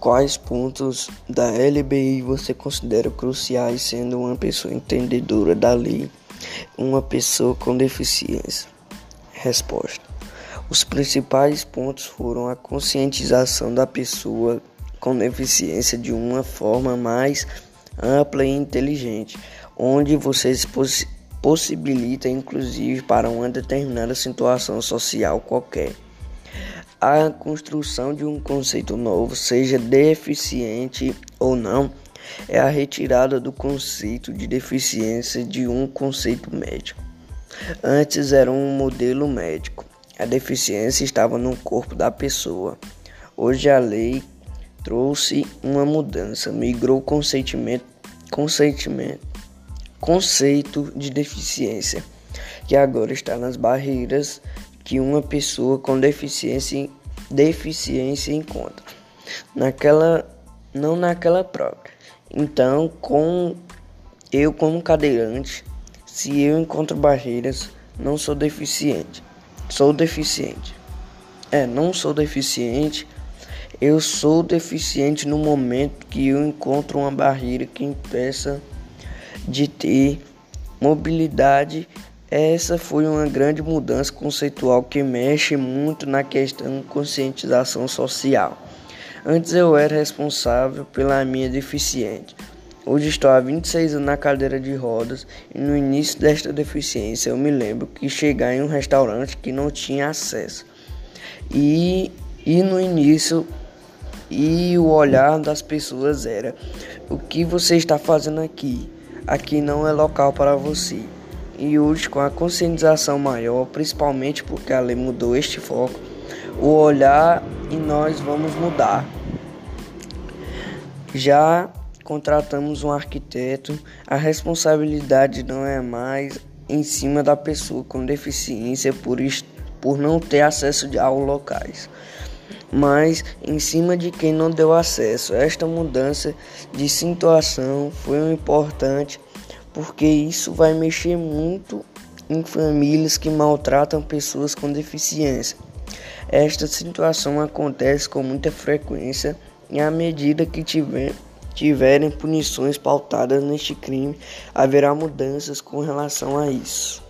Quais pontos da LBI você considera cruciais sendo uma pessoa entendedora da lei, uma pessoa com deficiência? Resposta: Os principais pontos foram a conscientização da pessoa com deficiência de uma forma mais ampla e inteligente, onde você poss possibilita inclusive para uma determinada situação social qualquer a construção de um conceito novo, seja deficiente ou não, é a retirada do conceito de deficiência de um conceito médico. Antes era um modelo médico. A deficiência estava no corpo da pessoa. Hoje a lei trouxe uma mudança, migrou o consentimento, consentimento, conceito de deficiência, que agora está nas barreiras que uma pessoa com deficiência, deficiência encontra. Naquela, não naquela própria. Então, com eu como cadeirante, se eu encontro barreiras, não sou deficiente. Sou deficiente. É, não sou deficiente. Eu sou deficiente no momento que eu encontro uma barreira que impeça de ter mobilidade essa foi uma grande mudança conceitual que mexe muito na questão conscientização social. Antes eu era responsável pela minha deficiência. Hoje estou há 26 anos na cadeira de rodas e no início desta deficiência eu me lembro que chegar em um restaurante que não tinha acesso. E, e no início e o olhar das pessoas era: o que você está fazendo aqui? Aqui não é local para você. E hoje, com a conscientização maior, principalmente porque a lei mudou este foco, o olhar e nós vamos mudar. Já contratamos um arquiteto, a responsabilidade não é mais em cima da pessoa com deficiência por, por não ter acesso aos locais, mas em cima de quem não deu acesso. Esta mudança de situação foi importante porque isso vai mexer muito em famílias que maltratam pessoas com deficiência. Esta situação acontece com muita frequência e à medida que tiver, tiverem punições pautadas neste crime, haverá mudanças com relação a isso.